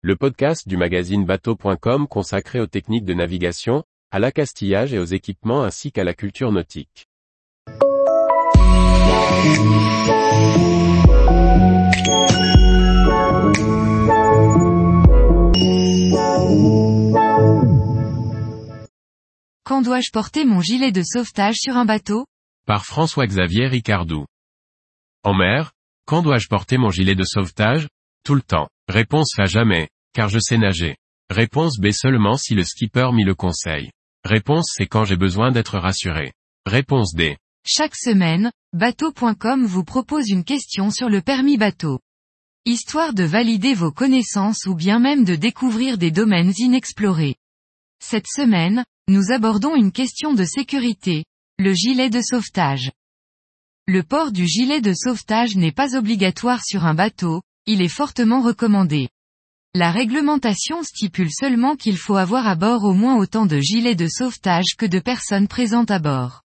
le podcast du magazine bateau.com consacré aux techniques de navigation, à l'accastillage et aux équipements ainsi qu'à la culture nautique. Quand dois-je porter mon gilet de sauvetage sur un bateau? Par François-Xavier Ricardou. En mer, quand dois-je porter mon gilet de sauvetage? Tout le temps. Réponse A jamais, car je sais nager. Réponse B seulement si le skipper m'y le conseille. Réponse C quand j'ai besoin d'être rassuré. Réponse D. Chaque semaine, bateau.com vous propose une question sur le permis bateau. Histoire de valider vos connaissances ou bien même de découvrir des domaines inexplorés. Cette semaine, nous abordons une question de sécurité, le gilet de sauvetage. Le port du gilet de sauvetage n'est pas obligatoire sur un bateau, il est fortement recommandé. La réglementation stipule seulement qu'il faut avoir à bord au moins autant de gilets de sauvetage que de personnes présentes à bord.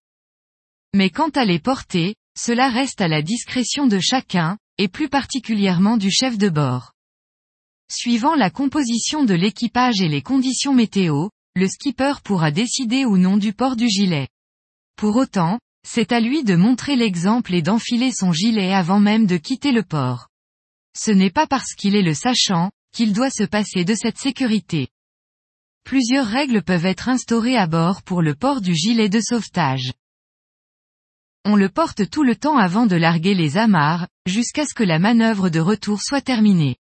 Mais quant à les porter, cela reste à la discrétion de chacun, et plus particulièrement du chef de bord. Suivant la composition de l'équipage et les conditions météo, le skipper pourra décider ou non du port du gilet. Pour autant, c'est à lui de montrer l'exemple et d'enfiler son gilet avant même de quitter le port. Ce n'est pas parce qu'il est le sachant, qu'il doit se passer de cette sécurité. Plusieurs règles peuvent être instaurées à bord pour le port du gilet de sauvetage. On le porte tout le temps avant de larguer les amarres, jusqu'à ce que la manœuvre de retour soit terminée.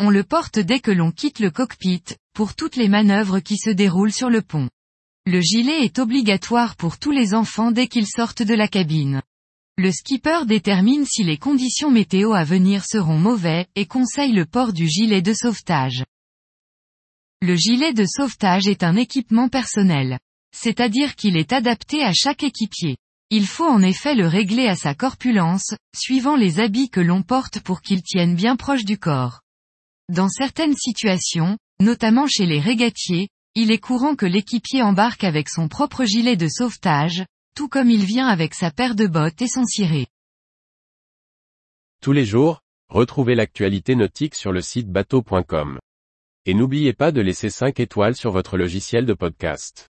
On le porte dès que l'on quitte le cockpit, pour toutes les manœuvres qui se déroulent sur le pont. Le gilet est obligatoire pour tous les enfants dès qu'ils sortent de la cabine. Le skipper détermine si les conditions météo à venir seront mauvais, et conseille le port du gilet de sauvetage. Le gilet de sauvetage est un équipement personnel. C'est-à-dire qu'il est adapté à chaque équipier. Il faut en effet le régler à sa corpulence, suivant les habits que l'on porte pour qu'il tienne bien proche du corps. Dans certaines situations, notamment chez les régatiers, il est courant que l'équipier embarque avec son propre gilet de sauvetage, tout comme il vient avec sa paire de bottes et son ciré. Tous les jours, retrouvez l'actualité nautique sur le site bateau.com. Et n'oubliez pas de laisser 5 étoiles sur votre logiciel de podcast.